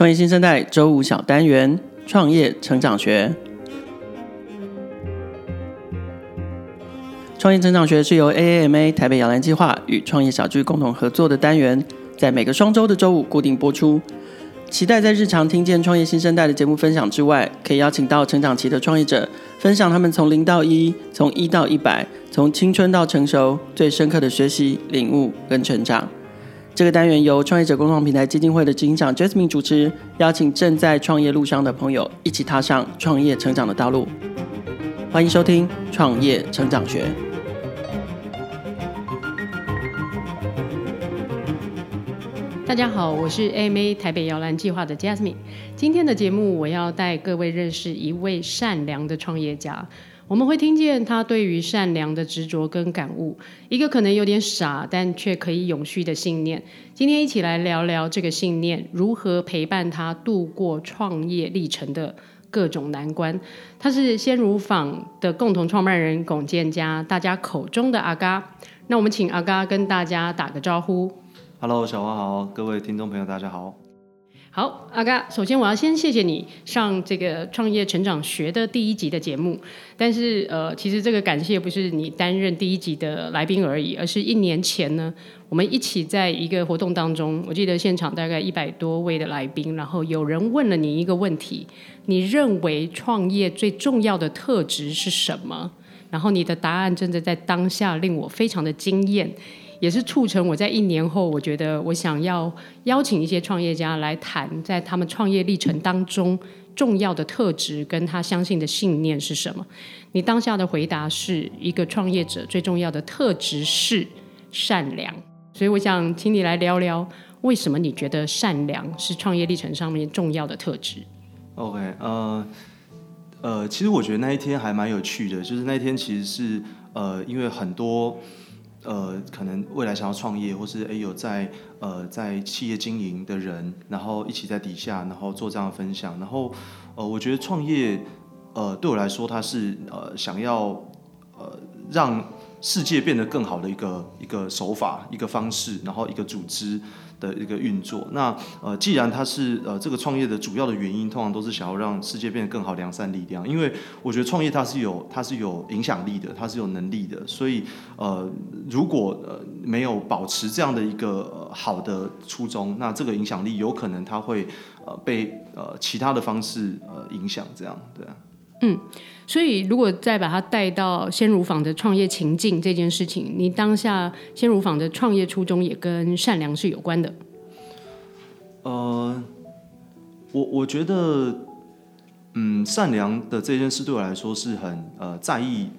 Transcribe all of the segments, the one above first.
创业新生代周五小单元：创业成长学。创业成长学是由 AAMA 台北摇篮计划与创业小聚共同合作的单元，在每个双周的周五固定播出。期待在日常听见创业新生代的节目分享之外，可以邀请到成长期的创业者，分享他们从零到一、从一到一百、从青春到成熟最深刻的学习、领悟跟成长。这个单元由创业者共创平台基金会的执行长 Jasmine 主持，邀请正在创业路上的朋友一起踏上创业成长的道路。欢迎收听《创业成长学》。大家好，我是 AMA 台北摇篮计划的 Jasmine。今天的节目，我要带各位认识一位善良的创业家。我们会听见他对于善良的执着跟感悟，一个可能有点傻，但却可以永续的信念。今天一起来聊聊这个信念如何陪伴他度过创业历程的各种难关。他是鲜乳坊的共同创办人龚建嘉，大家口中的阿嘎。那我们请阿嘎跟大家打个招呼。Hello，小花好，各位听众朋友，大家好。好，阿嘎，首先我要先谢谢你上这个创业成长学的第一集的节目。但是，呃，其实这个感谢不是你担任第一集的来宾而已，而是一年前呢，我们一起在一个活动当中，我记得现场大概一百多位的来宾，然后有人问了你一个问题：你认为创业最重要的特质是什么？然后你的答案真的在当下令我非常的惊艳。也是促成我在一年后，我觉得我想要邀请一些创业家来谈，在他们创业历程当中重要的特质跟他相信的信念是什么。你当下的回答是一个创业者最重要的特质是善良，所以我想请你来聊聊，为什么你觉得善良是创业历程上面重要的特质？OK，呃，呃，其实我觉得那一天还蛮有趣的，就是那一天其实是呃，因为很多。呃，可能未来想要创业，或是诶有在呃在企业经营的人，然后一起在底下，然后做这样的分享。然后呃，我觉得创业呃对我来说，它是呃想要呃让世界变得更好的一个一个手法、一个方式，然后一个组织。的一个运作，那呃，既然它是呃这个创业的主要的原因，通常都是想要让世界变得更好，良善力量。因为我觉得创业它是有它是有影响力的，它是有能力的。所以呃，如果呃没有保持这样的一个、呃、好的初衷，那这个影响力有可能它会呃被呃其他的方式呃影响，这样对啊。嗯，所以如果再把它带到鲜乳坊的创业情境这件事情，你当下鲜乳坊的创业初衷也跟善良是有关的。呃，我我觉得，嗯，善良的这件事对我来说是很呃在意，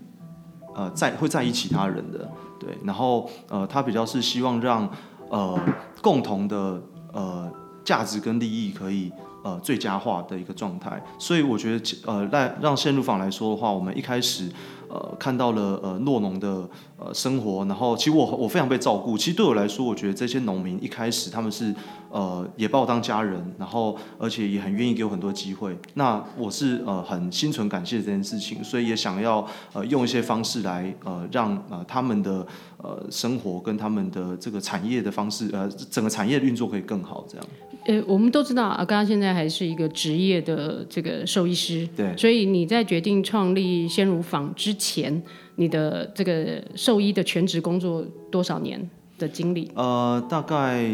呃在会在意其他人的，对，然后呃他比较是希望让呃共同的呃价值跟利益可以。呃，最佳化的一个状态，所以我觉得，呃，让让陷入坊来说的话，我们一开始，呃，看到了呃诺农的呃生活，然后其实我我非常被照顾。其实对我来说，我觉得这些农民一开始他们是呃也把我当家人，然后而且也很愿意给我很多机会。那我是呃很心存感谢这件事情，所以也想要呃用一些方式来呃让呃他们的呃生活跟他们的这个产业的方式呃整个产业的运作可以更好这样。呃，我们都知道阿刚现在还是一个职业的这个兽医师，对，所以你在决定创立鲜乳坊之前，你的这个兽医的全职工作多少年的经历？呃，大概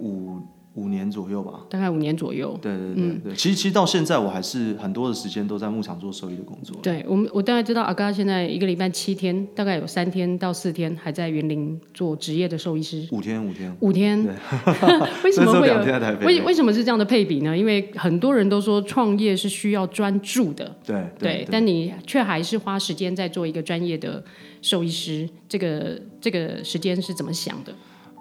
五。五年左右吧，大概五年左右。对对对对，嗯、其实其实到现在我还是很多的时间都在牧场做兽医的工作。对，我们我大概知道阿嘎现在一个礼拜七天，大概有三天到四天还在园林做职业的兽医师。五天五天五天。为什么会有？为为什么是这样的配比呢？因为很多人都说创业是需要专注的。对，对。但你却还是花时间在做一个专业的兽医师，这个这个时间是怎么想的？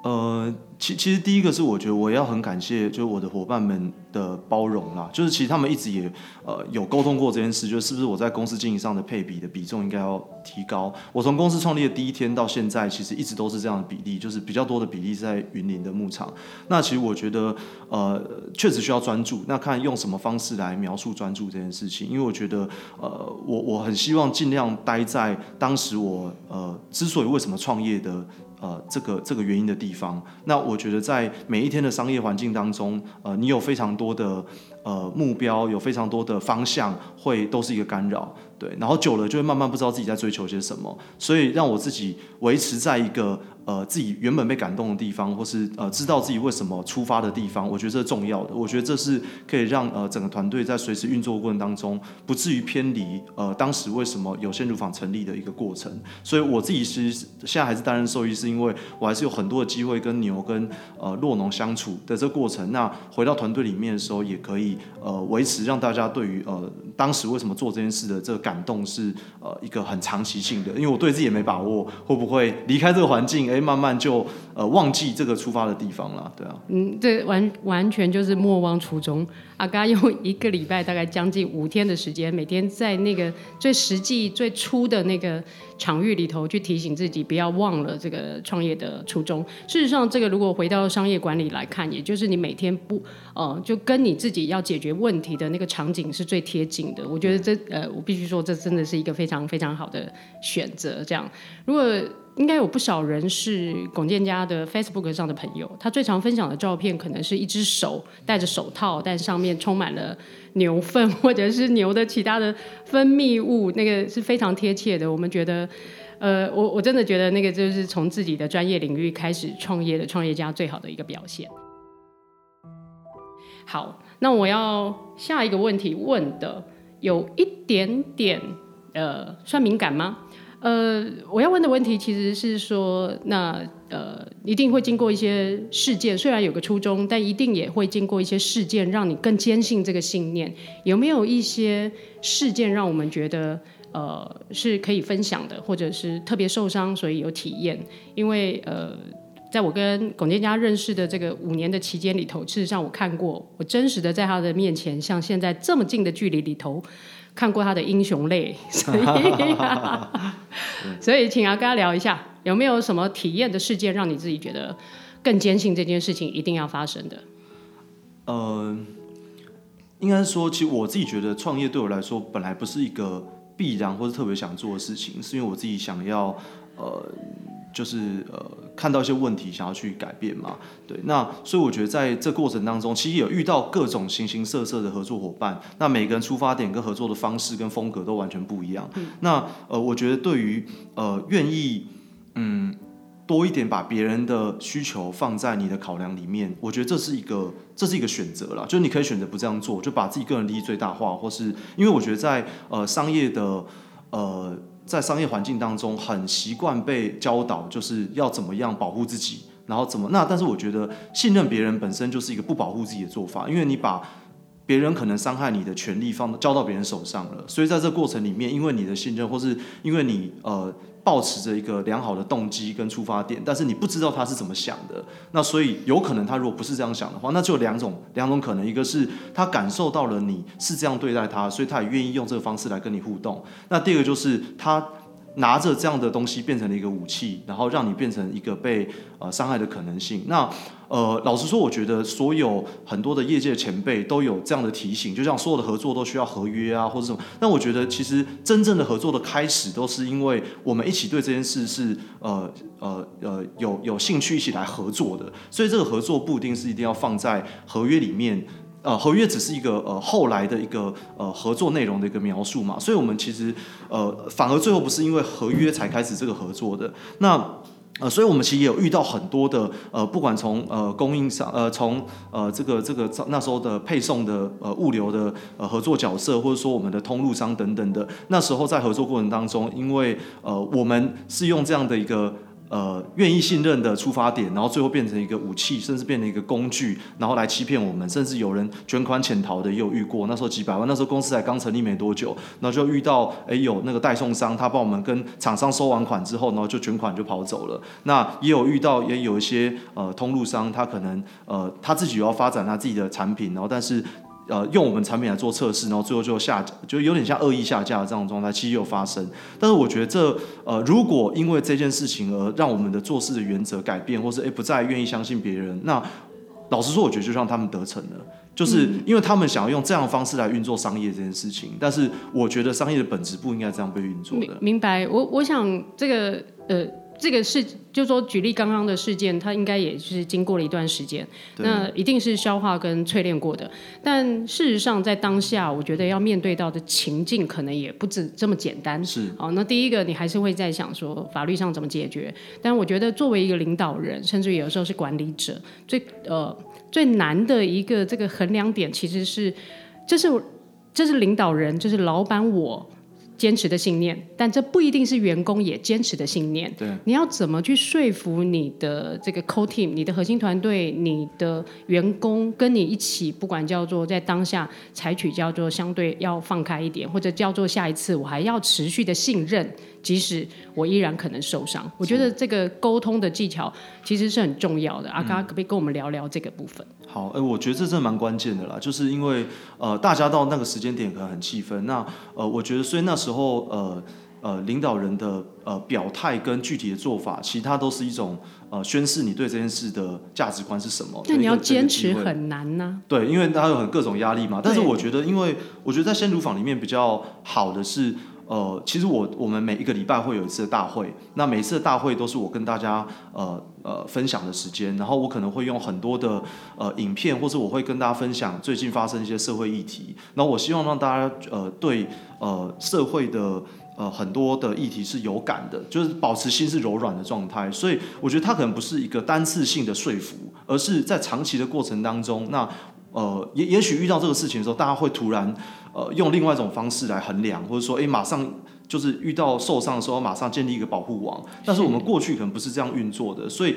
呃，其其实第一个是我觉得我要很感谢，就是我的伙伴们的包容啦，就是其实他们一直也呃有沟通过这件事，就是是不是我在公司经营上的配比的比重应该要提高。我从公司创立的第一天到现在，其实一直都是这样的比例，就是比较多的比例是在云林的牧场。那其实我觉得呃确实需要专注，那看用什么方式来描述专注这件事情，因为我觉得呃我我很希望尽量待在当时我呃之所以为什么创业的。呃这个这个原因的地方。那我觉得在每一天的商业环境当中，呃，你有非常多的呃目标，有非常多的方向，会都是一个干扰。对，然后久了就会慢慢不知道自己在追求些什么，所以让我自己维持在一个呃自己原本被感动的地方，或是呃知道自己为什么出发的地方，我觉得这是重要的。我觉得这是可以让呃整个团队在随时运作过程当中不至于偏离呃当时为什么有线乳坊成立的一个过程。所以我自己其实现在还是担任兽医，是因为我还是有很多的机会跟牛跟呃酪农相处的这个过程。那回到团队里面的时候，也可以呃维持让大家对于呃当时为什么做这件事的这个。感动是呃一个很长期性的，因为我对自己也没把握会不会离开这个环境，慢慢就呃忘记这个出发的地方了，对啊。嗯，这完完全就是莫忘初衷。阿嘎用一个礼拜，大概将近五天的时间，每天在那个最实际、最初的那个场域里头，去提醒自己不要忘了这个创业的初衷。事实上，这个如果回到商业管理来看，也就是你每天不呃，就跟你自己要解决问题的那个场景是最贴近的。我觉得这呃，我必须说，这真的是一个非常非常好的选择。这样，如果。应该有不少人是龚建家的 Facebook 上的朋友，他最常分享的照片可能是一只手戴着手套，但上面充满了牛粪或者是牛的其他的分泌物，那个是非常贴切的。我们觉得，呃，我我真的觉得那个就是从自己的专业领域开始创业的创业家最好的一个表现。好，那我要下一个问题问的有一点点呃，算敏感吗？呃，我要问的问题其实是说，那呃，一定会经过一些事件，虽然有个初衷，但一定也会经过一些事件，让你更坚信这个信念。有没有一些事件让我们觉得呃是可以分享的，或者是特别受伤，所以有体验？因为呃，在我跟龚建家认识的这个五年的期间里头，事实上我看过，我真实的在他的面前，像现在这么近的距离里头。看过他的英雄泪，所以，所以请阿嘎聊一下，有没有什么体验的事件，让你自己觉得更坚信这件事情一定要发生的？呃，应该说，其实我自己觉得创业对我来说，本来不是一个必然或者特别想做的事情，是因为我自己想要，呃。就是呃，看到一些问题，想要去改变嘛，对，那所以我觉得在这过程当中，其实有遇到各种形形色色的合作伙伴，那每个人出发点跟合作的方式跟风格都完全不一样。嗯、那呃，我觉得对于呃愿意嗯多一点把别人的需求放在你的考量里面，我觉得这是一个这是一个选择啦，就是你可以选择不这样做，就把自己个人利益最大化，或是因为我觉得在呃商业的呃。在商业环境当中，很习惯被教导，就是要怎么样保护自己，然后怎么那。但是我觉得信任别人本身就是一个不保护自己的做法，因为你把别人可能伤害你的权利放交到别人手上了。所以在这过程里面，因为你的信任，或是因为你呃。保持着一个良好的动机跟出发点，但是你不知道他是怎么想的，那所以有可能他如果不是这样想的话，那就两种两种可能，一个是他感受到了你是这样对待他，所以他也愿意用这个方式来跟你互动。那第二个就是他。拿着这样的东西变成了一个武器，然后让你变成一个被呃伤害的可能性。那呃，老实说，我觉得所有很多的业界前辈都有这样的提醒，就像所有的合作都需要合约啊，或者什么。那我觉得其实真正的合作的开始，都是因为我们一起对这件事是呃呃呃有有兴趣一起来合作的。所以这个合作不一定是一定要放在合约里面。呃，合约只是一个呃后来的一个呃合作内容的一个描述嘛，所以我们其实呃反而最后不是因为合约才开始这个合作的。那呃，所以我们其实也有遇到很多的呃，不管从呃供应商呃从呃这个这个那时候的配送的呃物流的呃合作角色，或者说我们的通路商等等的，那时候在合作过程当中，因为呃我们是用这样的一个。呃，愿意信任的出发点，然后最后变成一个武器，甚至变成一个工具，然后来欺骗我们，甚至有人卷款潜逃的也有遇过。那时候几百万，那时候公司才刚成立没多久，然后就遇到，哎，有那个代送商，他帮我们跟厂商收完款之后，然后就卷款就跑走了。那也有遇到，也有一些呃通路商，他可能呃他自己要发展他自己的产品，然后但是。呃，用我们产品来做测试，然后最后就下，就有点像恶意下架的这种状态，其实有发生。但是我觉得这呃，如果因为这件事情而让我们的做事的原则改变，或是诶不再愿意相信别人，那老实说，我觉得就让他们得逞了，就是因为他们想要用这样的方式来运作商业这件事情。但是我觉得商业的本质不应该这样被运作的。明白，我我想这个呃。这个事，就说举例刚刚的事件，它应该也是经过了一段时间，那一定是消化跟淬炼过的。但事实上，在当下，我觉得要面对到的情境，可能也不止这么简单。是，哦，那第一个，你还是会在想说法律上怎么解决。但我觉得，作为一个领导人，甚至有时候是管理者，最呃最难的一个这个衡量点，其实是，这是这是领导人，就是老板我。坚持的信念，但这不一定是员工也坚持的信念。对，你要怎么去说服你的这个 core team，你的核心团队，你的员工跟你一起，不管叫做在当下采取叫做相对要放开一点，或者叫做下一次我还要持续的信任。即使我依然可能受伤，我觉得这个沟通的技巧其实是很重要的。阿嘎可不可以跟我们聊聊这个部分？好，哎，我觉得这真的蛮关键的啦，就是因为呃，大家到那个时间点可能很气愤，那呃，我觉得所以那时候呃呃，领导人的呃表态跟具体的做法，其他都是一种呃宣示你对这件事的价值观是什么。那你要坚持很难呢？对，因为他有很各种压力嘛。但是我觉得，因为我觉得在先乳坊里面比较好的是。呃，其实我我们每一个礼拜会有一次的大会，那每一次的大会都是我跟大家呃呃分享的时间，然后我可能会用很多的呃影片，或者我会跟大家分享最近发生一些社会议题，那我希望让大家呃对呃社会的呃很多的议题是有感的，就是保持心是柔软的状态，所以我觉得它可能不是一个单次性的说服，而是在长期的过程当中，那呃也也许遇到这个事情的时候，大家会突然。呃，用另外一种方式来衡量，或者说，哎，马上就是遇到受伤的时候，马上建立一个保护网。但是我们过去可能不是这样运作的，所以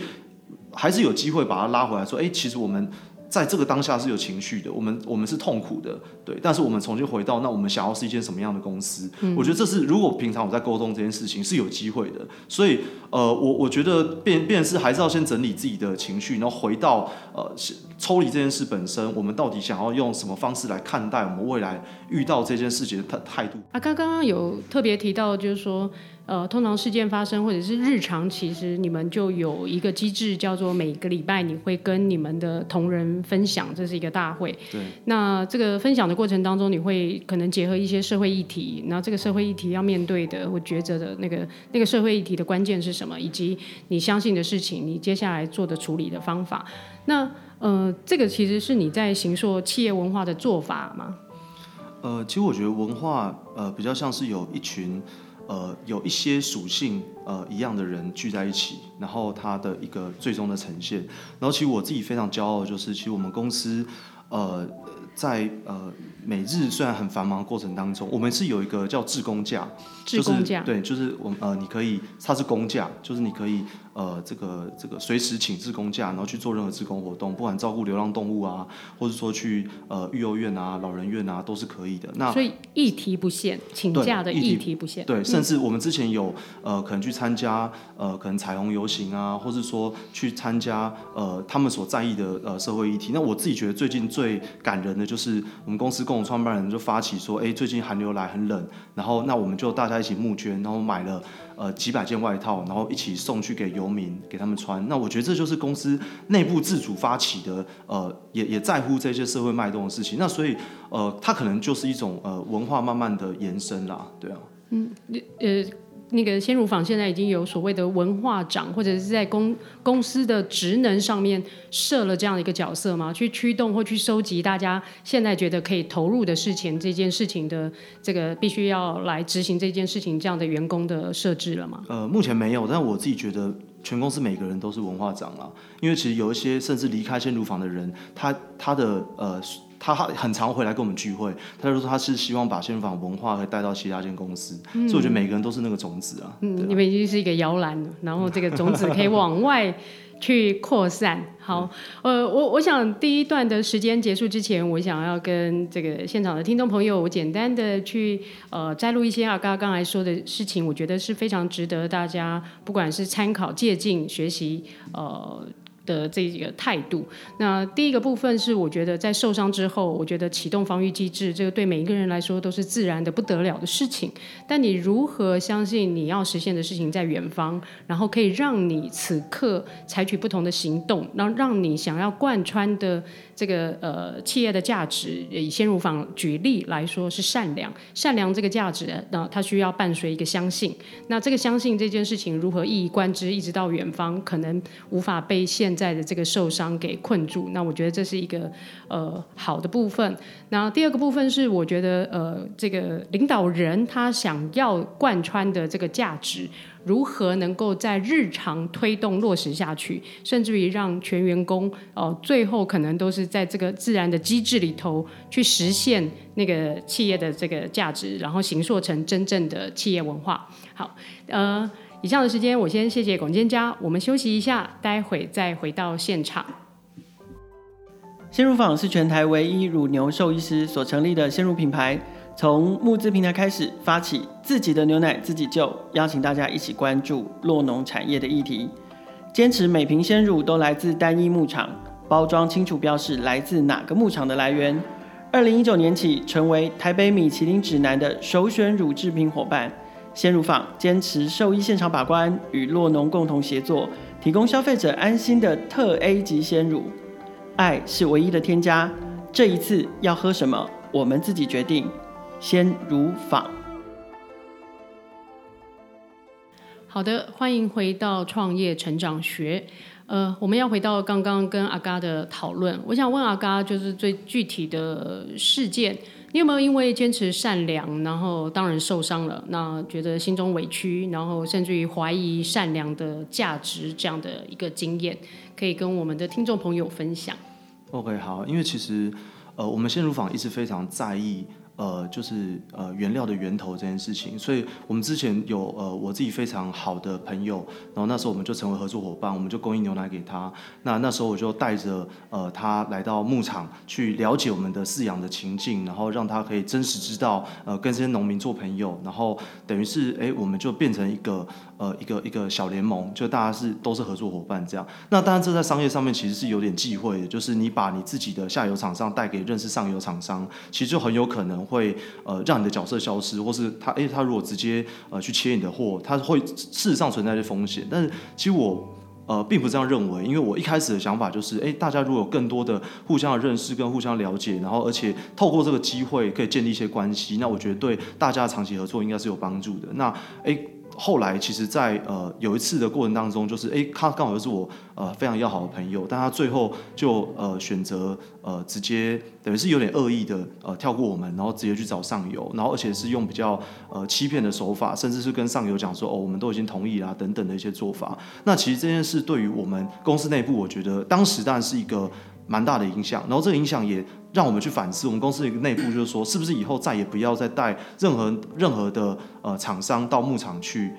还是有机会把它拉回来，说，哎，其实我们。在这个当下是有情绪的，我们我们是痛苦的，对。但是我们重新回到，那我们想要是一间什么样的公司？嗯、我觉得这是如果平常我在沟通这件事情是有机会的。所以呃，我我觉得变变是还是要先整理自己的情绪，然后回到呃抽离这件事本身，我们到底想要用什么方式来看待我们未来遇到这件事情的态态度？啊，刚刚有特别提到，就是说。呃，通常事件发生或者是日常，其实你们就有一个机制，叫做每个礼拜你会跟你们的同仁分享，这是一个大会。对。那这个分享的过程当中，你会可能结合一些社会议题，那这个社会议题要面对的或抉择的那个那个社会议题的关键是什么，以及你相信的事情，你接下来做的处理的方法。那呃，这个其实是你在行说企业文化的做法吗？呃，其实我觉得文化呃比较像是有一群。呃，有一些属性呃一样的人聚在一起，然后他的一个最终的呈现。然后其实我自己非常骄傲就是，其实我们公司呃在呃每日虽然很繁忙的过程当中，我们是有一个叫志工假，志工假，就是，对，就是我们呃你可以，它是公假，就是你可以。呃，这个这个随时请志工假，然后去做任何志工活动，不管照顾流浪动物啊，或者说去呃育幼院啊、老人院啊，都是可以的。那所以议题不限，请假的议题不限。对，甚至我们之前有呃可能去参加呃可能彩虹游行啊，或是说去参加呃他们所在意的呃社会议题。那我自己觉得最近最感人的就是我们公司共同创办人就发起说，哎，最近寒流来很冷，然后那我们就大家一起募捐，然后买了。呃，几百件外套，然后一起送去给游民，给他们穿。那我觉得这就是公司内部自主发起的，呃，也也在乎这些社会脉动的事情。那所以，呃，它可能就是一种呃文化慢慢的延伸啦，对啊。嗯，呃。那个鲜乳坊现在已经有所谓的文化长，或者是在公公司的职能上面设了这样的一个角色吗？去驱动或去收集大家现在觉得可以投入的事情，这件事情的这个必须要来执行这件事情这样的员工的设置了吗？呃，目前没有，但我自己觉得全公司每个人都是文化长了，因为其实有一些甚至离开鲜乳坊的人，他他的呃。他很常回来跟我们聚会，他就说他是希望把鲜乳坊文化可以带到其他间公司，嗯，所以我觉得每个人都是那个种子啊。嗯，你们已经是一个摇篮了，然后这个种子可以往外去扩散。好，呃，我我想第一段的时间结束之前，我想要跟这个现场的听众朋友，我简单的去呃摘录一些阿嘎刚才说的事情，我觉得是非常值得大家不管是参考、借鉴、学习，呃。的这个态度，那第一个部分是，我觉得在受伤之后，我觉得启动防御机制，这个对每一个人来说都是自然的不得了的事情。但你如何相信你要实现的事情在远方，然后可以让你此刻采取不同的行动，让让你想要贯穿的这个呃企业的价值，以鲜乳坊举例来说是善良，善良这个价值，那它需要伴随一个相信。那这个相信这件事情如何一以贯之，一直到远方，可能无法被现在的这个受伤给困住。那我觉得这是一个呃好的部分。那第二个部分是我觉得呃这个领导人他想要贯穿的这个价值。如何能够在日常推动落实下去，甚至于让全员工哦、最后可能都是在这个自然的机制里头去实现那个企业的这个价值，然后形塑成真正的企业文化。好，呃，以上的时间我先谢谢龚监家，我们休息一下，待会再回到现场。鲜乳坊是全台唯一乳牛兽医师所成立的鲜乳品牌。从募资平台开始发起自己的牛奶自己救，邀请大家一起关注酪农产业的议题，坚持每瓶鲜乳都来自单一牧场，包装清楚标示来自哪个牧场的来源。二零一九年起，成为台北米其林指南的首选乳制品伙伴。鲜乳坊坚持兽医现场把关，与洛农共同协作，提供消费者安心的特 A 级鲜乳。爱是唯一的添加，这一次要喝什么，我们自己决定。鲜乳坊，好的，欢迎回到创业成长学。呃，我们要回到刚刚跟阿嘎的讨论。我想问阿嘎，就是最具体的事件，你有没有因为坚持善良，然后当然受伤了，那觉得心中委屈，然后甚至于怀疑善良的价值这样的一个经验，可以跟我们的听众朋友分享？OK，好，因为其实呃，我们先如坊一直非常在意。呃，就是呃原料的源头这件事情，所以我们之前有呃我自己非常好的朋友，然后那时候我们就成为合作伙伴，我们就供应牛奶给他。那那时候我就带着呃他来到牧场去了解我们的饲养的情境，然后让他可以真实知道呃跟这些农民做朋友，然后等于是哎我们就变成一个呃一个一个小联盟，就大家是都是合作伙伴这样。那当然这在商业上面其实是有点忌讳的，就是你把你自己的下游厂商带给认识上游厂商，其实就很有可能。会呃让你的角色消失，或是他诶他如果直接呃去切你的货，他会事实上存在一些风险。但是其实我呃并不这样认为，因为我一开始的想法就是，诶大家如果有更多的互相的认识跟互相了解，然后而且透过这个机会可以建立一些关系，那我觉得对大家长期合作应该是有帮助的。那诶。后来其实在，呃有一次的过程当中，就是哎，他刚好又是我呃非常要好的朋友，但他最后就呃选择呃直接等于是有点恶意的呃跳过我们，然后直接去找上游，然后而且是用比较呃欺骗的手法，甚至是跟上游讲说哦，我们都已经同意啦等等的一些做法。那其实这件事对于我们公司内部，我觉得当时当然是一个蛮大的影响，然后这个影响也。让我们去反思，我们公司的一个内部就是说，是不是以后再也不要再带任何任何的呃厂商到牧场去，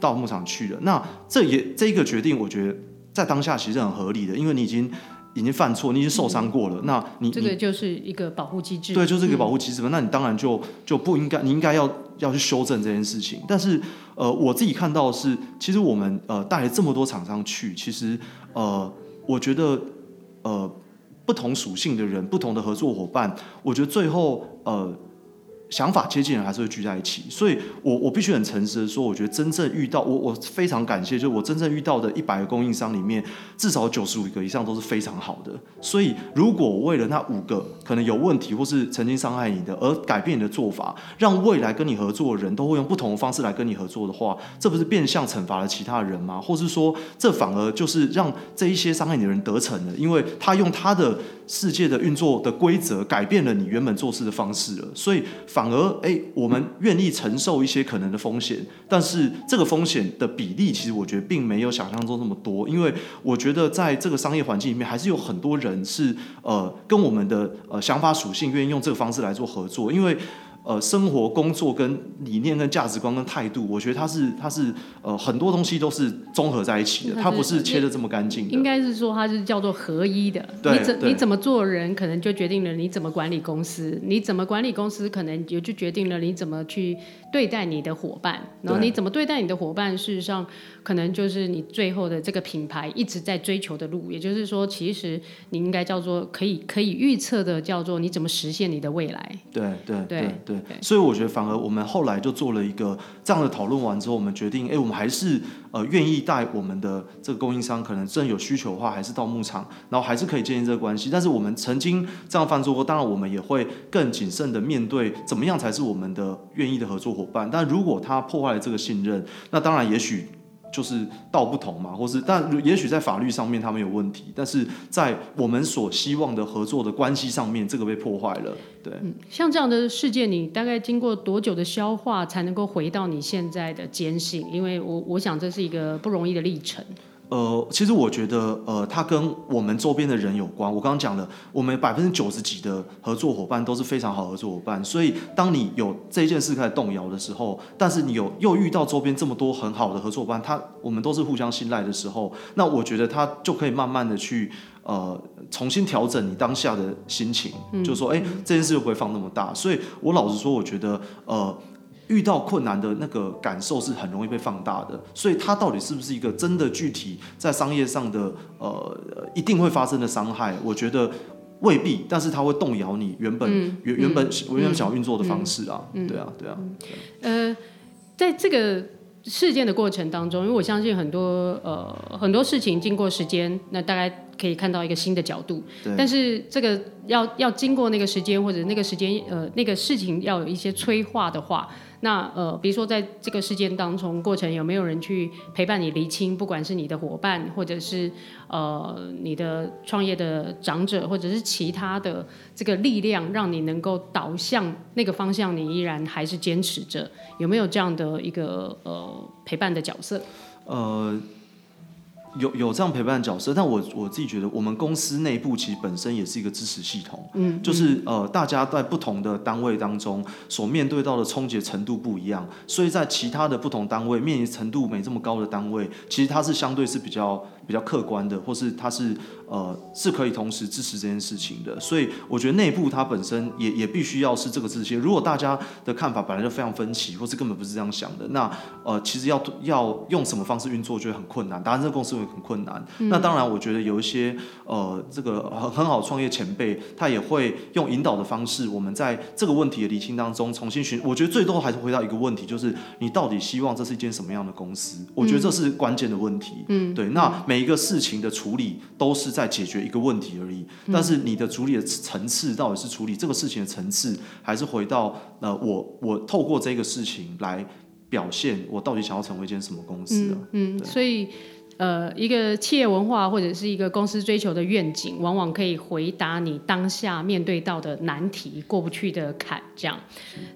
到牧场去了？那这也这一个决定，我觉得在当下其实很合理的，因为你已经已经犯错，你已经受伤过了。嗯、那你这个就是一个保护机制，对，就是一个保护机制嘛。嗯、那你当然就就不应该，你应该要要去修正这件事情。但是呃，我自己看到的是，其实我们呃带了这么多厂商去，其实呃，我觉得呃。不同属性的人，不同的合作伙伴，我觉得最后呃。想法接近人还是会聚在一起，所以我我必须很诚实的说，我觉得真正遇到我我非常感谢，就是我真正遇到的一百个供应商里面，至少九十五个以上都是非常好的。所以如果为了那五个可能有问题或是曾经伤害你的而改变你的做法，让未来跟你合作的人都会用不同的方式来跟你合作的话，这不是变相惩罚了其他人吗？或是说，这反而就是让这一些伤害你的人得逞了，因为他用他的世界的运作的规则改变了你原本做事的方式了，所以。反而，哎、我们愿意承受一些可能的风险，但是这个风险的比例，其实我觉得并没有想象中那么多。因为我觉得在这个商业环境里面，还是有很多人是呃跟我们的呃想法属性愿意用这个方式来做合作，因为。呃，生活、工作跟理念、跟价值观、跟态度，我觉得它是它是呃很多东西都是综合在一起的，它不是切的这么干净。应该是说它是叫做合一的。对你怎你怎么做人，可能就决定了你怎么管理公司；你怎么管理公司，可能也就决定了你怎么去对待你的伙伴。然后你怎么对待你的伙伴，事实上可能就是你最后的这个品牌一直在追求的路。也就是说，其实你应该叫做可以可以预测的，叫做你怎么实现你的未来。对对对对。对对，所以我觉得反而我们后来就做了一个这样的讨论完之后，我们决定，哎，我们还是呃愿意带我们的这个供应商，可能真有需求的话，还是到牧场，然后还是可以建立这个关系。但是我们曾经这样犯错过，当然我们也会更谨慎的面对，怎么样才是我们的愿意的合作伙伴。但如果他破坏了这个信任，那当然也许。就是道不同嘛，或是但也许在法律上面他们有问题，但是在我们所希望的合作的关系上面，这个被破坏了。对，像这样的事件，你大概经过多久的消化才能够回到你现在的坚信？因为我我想这是一个不容易的历程。呃，其实我觉得，呃，它跟我们周边的人有关。我刚刚讲了，我们百分之九十几的合作伙伴都是非常好的合作伙伴。所以，当你有这件事开始动摇的时候，但是你有又遇到周边这么多很好的合作伙伴，他我们都是互相信赖的时候，那我觉得他就可以慢慢的去呃重新调整你当下的心情，嗯、就说，哎，这件事就不会放那么大。所以我老实说，我觉得，呃。遇到困难的那个感受是很容易被放大的，所以它到底是不是一个真的具体在商业上的呃一定会发生的伤害？我觉得未必，但是它会动摇你原本、嗯、原原本原本想要运作的方式啊，对啊对啊。呃，在这个事件的过程当中，因为我相信很多呃很多事情经过时间，那大概可以看到一个新的角度，但是这个要要经过那个时间或者那个时间呃那个事情要有一些催化的话。那呃，比如说在这个事件当中，过程有没有人去陪伴你厘清？不管是你的伙伴，或者是呃你的创业的长者，或者是其他的这个力量，让你能够导向那个方向，你依然还是坚持着？有没有这样的一个呃陪伴的角色？呃。有有这样陪伴的角色，但我我自己觉得，我们公司内部其实本身也是一个支持系统，嗯，就是呃，大家在不同的单位当中所面对到的冲击程度不一样，所以在其他的不同单位面临程度没这么高的单位，其实它是相对是比较比较客观的，或是它是呃是可以同时支持这件事情的，所以我觉得内部它本身也也必须要是这个支持。如果大家的看法本来就非常分歧，或是根本不是这样想的，那呃其实要要用什么方式运作，就会很困难。当然，这个公司会很困难。嗯、那当然，我觉得有一些呃这个很很好创业前辈，他也会用引导的方式，我们在这个问题的厘清当中重新寻。我觉得最多还是回到一个问题，就是你到底希望这是一间什么样的公司？我觉得这是关键的问题。嗯，对。那每一个事情的处理都是在解决一个问题而已，但是你的处理的层次到底是处理这个事情的层次，还是回到呃我我透过这个事情来表现我到底想要成为一间什么公司啊？嗯，嗯，所以呃一个企业文化或者是一个公司追求的愿景，往往可以回答你当下面对到的难题、过不去的坎。这样，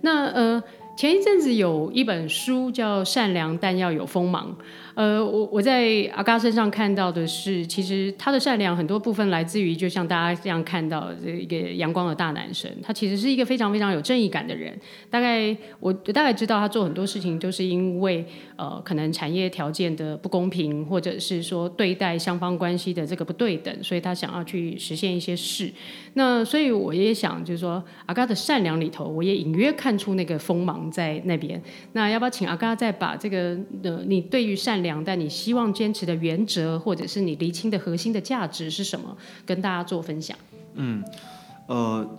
那呃前一阵子有一本书叫《善良但要有锋芒》。呃，我我在阿嘎身上看到的是，其实他的善良很多部分来自于，就像大家这样看到这一个阳光的大男生，他其实是一个非常非常有正义感的人。大概我大概知道他做很多事情都是因为呃，可能产业条件的不公平，或者是说对待双方关系的这个不对等，所以他想要去实现一些事。那所以我也想，就是说阿嘎的善良里头，我也隐约看出那个锋芒在那边。那要不要请阿嘎再把这个呃，你对于善良但你希望坚持的原则，或者是你厘清的核心的价值是什么？跟大家做分享。嗯，呃，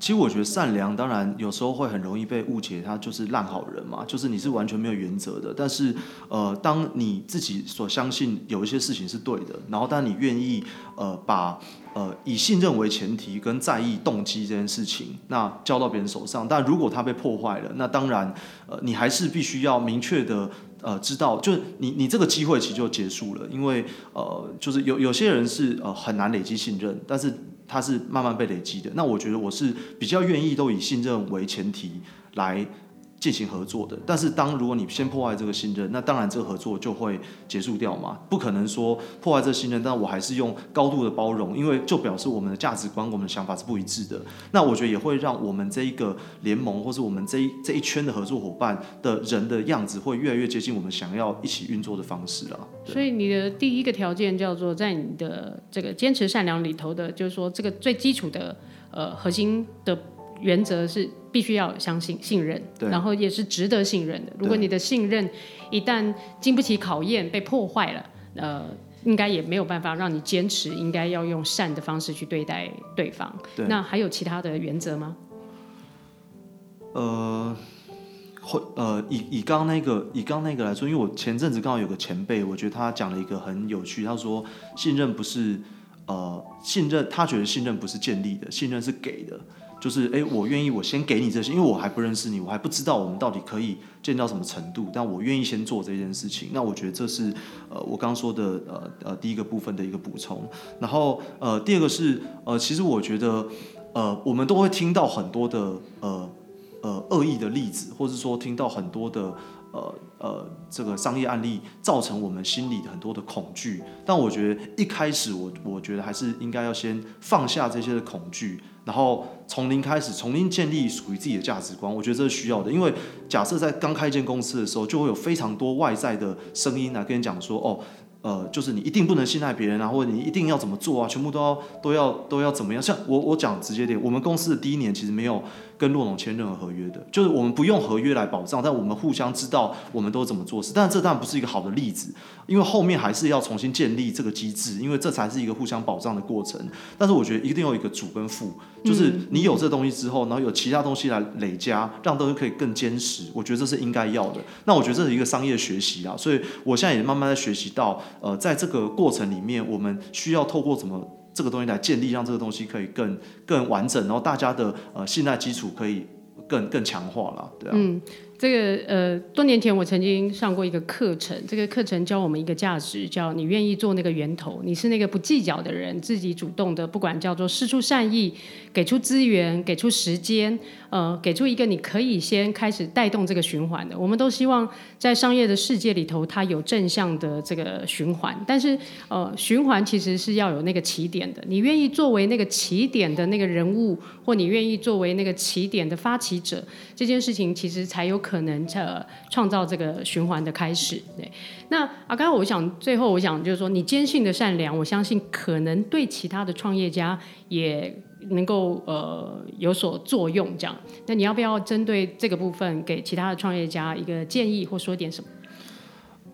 其实我觉得善良，当然有时候会很容易被误解，他就是烂好人嘛，就是你是完全没有原则的。但是，呃，当你自己所相信有一些事情是对的，然后当你愿意呃把呃以信任为前提跟在意动机这件事情，那交到别人手上，但如果它被破坏了，那当然呃你还是必须要明确的。呃，知道，就是你，你这个机会其实就结束了，因为呃，就是有有些人是呃很难累积信任，但是他是慢慢被累积的。那我觉得我是比较愿意都以信任为前提来。进行合作的，但是当如果你先破坏这个信任，那当然这个合作就会结束掉嘛。不可能说破坏这个信任，但我还是用高度的包容，因为就表示我们的价值观、我们的想法是不一致的。那我觉得也会让我们这一个联盟，或是我们这一这一圈的合作伙伴的人的样子，会越来越接近我们想要一起运作的方式啊。所以你的第一个条件叫做，在你的这个坚持善良里头的，就是说这个最基础的呃核心的。原则是必须要相信、信任，然后也是值得信任的。如果你的信任一旦经不起考验、被破坏了，呃，应该也没有办法让你坚持，应该要用善的方式去对待对方。那还有其他的原则吗？呃，会呃，以以刚刚那个以刚刚那个来说，因为我前阵子刚好有个前辈，我觉得他讲了一个很有趣，他说信任不是呃信任，他觉得信任不是建立的，信任是给的。就是哎，我愿意，我先给你这些，因为我还不认识你，我还不知道我们到底可以见到什么程度，但我愿意先做这件事情。那我觉得这是呃我刚刚说的呃呃第一个部分的一个补充。然后呃第二个是呃其实我觉得呃我们都会听到很多的呃呃恶意的例子，或者说听到很多的。呃呃，这个商业案例造成我们心里很多的恐惧，但我觉得一开始我我觉得还是应该要先放下这些的恐惧，然后从零开始，重新建立属于自己的价值观。我觉得这是需要的，因为假设在刚开一间公司的时候，就会有非常多外在的声音来跟你讲说，哦。呃，就是你一定不能信赖别人啊，或者你一定要怎么做啊，全部都要都要都要怎么样？像我我讲直接点，我们公司的第一年其实没有跟洛农签任何合约的，就是我们不用合约来保障，但我们互相知道我们都怎么做事。但是这当然不是一个好的例子，因为后面还是要重新建立这个机制，因为这才是一个互相保障的过程。但是我觉得一定要有一个主跟副，就是你有这东西之后，然后有其他东西来累加，让东西可以更坚实。我觉得这是应该要的。那我觉得这是一个商业学习啊，所以我现在也慢慢在学习到。呃，在这个过程里面，我们需要透过什么这个东西来建立，让这个东西可以更更完整，然后大家的呃信赖基础可以更更强化了，对啊。这个呃，多年前我曾经上过一个课程，这个课程教我们一个价值，叫你愿意做那个源头，你是那个不计较的人，自己主动的，不管叫做释出善意，给出资源，给出时间，呃，给出一个你可以先开始带动这个循环的。我们都希望在商业的世界里头，它有正向的这个循环，但是呃，循环其实是要有那个起点的。你愿意作为那个起点的那个人物，或你愿意作为那个起点的发起者，这件事情其实才有可可能呃创造这个循环的开始。对，那啊，刚刚我想最后我想就是说，你坚信的善良，我相信可能对其他的创业家也能够呃有所作用。这样，那你要不要针对这个部分给其他的创业家一个建议，或说点什么？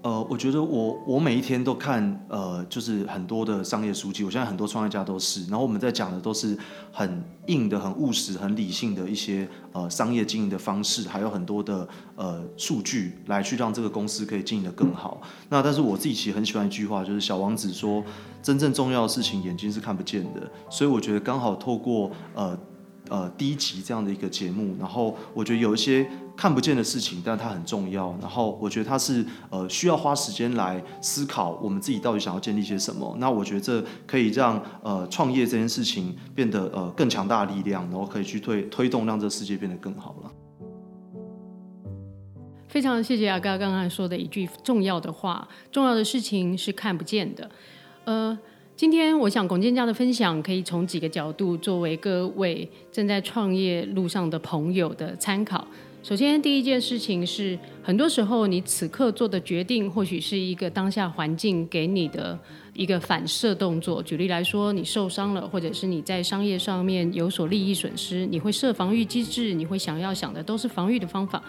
呃，我觉得我我每一天都看呃，就是很多的商业书籍，我现在很多创业家都是，然后我们在讲的都是很硬的、很务实、很理性的一些呃商业经营的方式，还有很多的呃数据来去让这个公司可以经营得更好。那但是我自己其实很喜欢一句话，就是小王子说，真正重要的事情眼睛是看不见的，所以我觉得刚好透过呃。呃，低级这样的一个节目，然后我觉得有一些看不见的事情，但它很重要。然后我觉得它是呃需要花时间来思考我们自己到底想要建立些什么。那我觉得这可以让呃创业这件事情变得呃更强大力量，然后可以去推推动，让这个世界变得更好了。非常谢谢阿嘎刚刚说的一句重要的话：重要的事情是看不见的。呃。今天我想龚建嘉的分享可以从几个角度作为各位正在创业路上的朋友的参考。首先，第一件事情是，很多时候你此刻做的决定，或许是一个当下环境给你的一个反射动作。举例来说，你受伤了，或者是你在商业上面有所利益损失，你会设防御机制，你会想要想的都是防御的方法。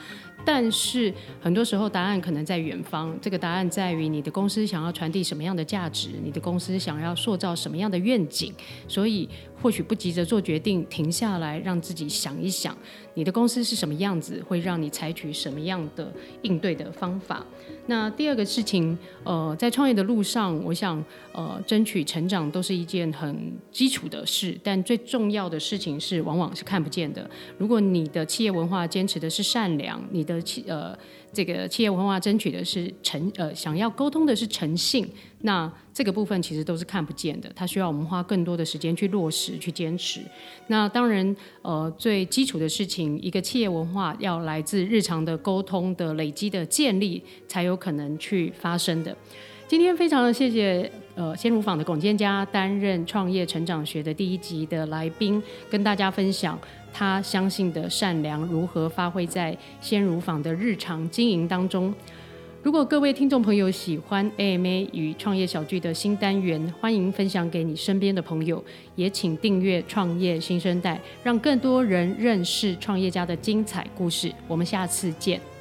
但是很多时候，答案可能在远方。这个答案在于你的公司想要传递什么样的价值，你的公司想要塑造什么样的愿景。所以，或许不急着做决定，停下来让自己想一想，你的公司是什么样子，会让你采取什么样的应对的方法。那第二个事情，呃，在创业的路上，我想，呃，争取成长都是一件很基础的事，但最重要的事情是，往往是看不见的。如果你的企业文化坚持的是善良，你的企呃。这个企业文化争取的是诚，呃，想要沟通的是诚信，那这个部分其实都是看不见的，它需要我们花更多的时间去落实、去坚持。那当然，呃，最基础的事情，一个企业文化要来自日常的沟通的累积的建立，才有可能去发生的。今天非常的谢谢，呃，鲜乳坊的龚建嘉担任创业成长学的第一集的来宾，跟大家分享。他相信的善良如何发挥在鲜乳坊的日常经营当中？如果各位听众朋友喜欢 AMA 与创业小聚的新单元，欢迎分享给你身边的朋友，也请订阅创业新生代，让更多人认识创业家的精彩故事。我们下次见。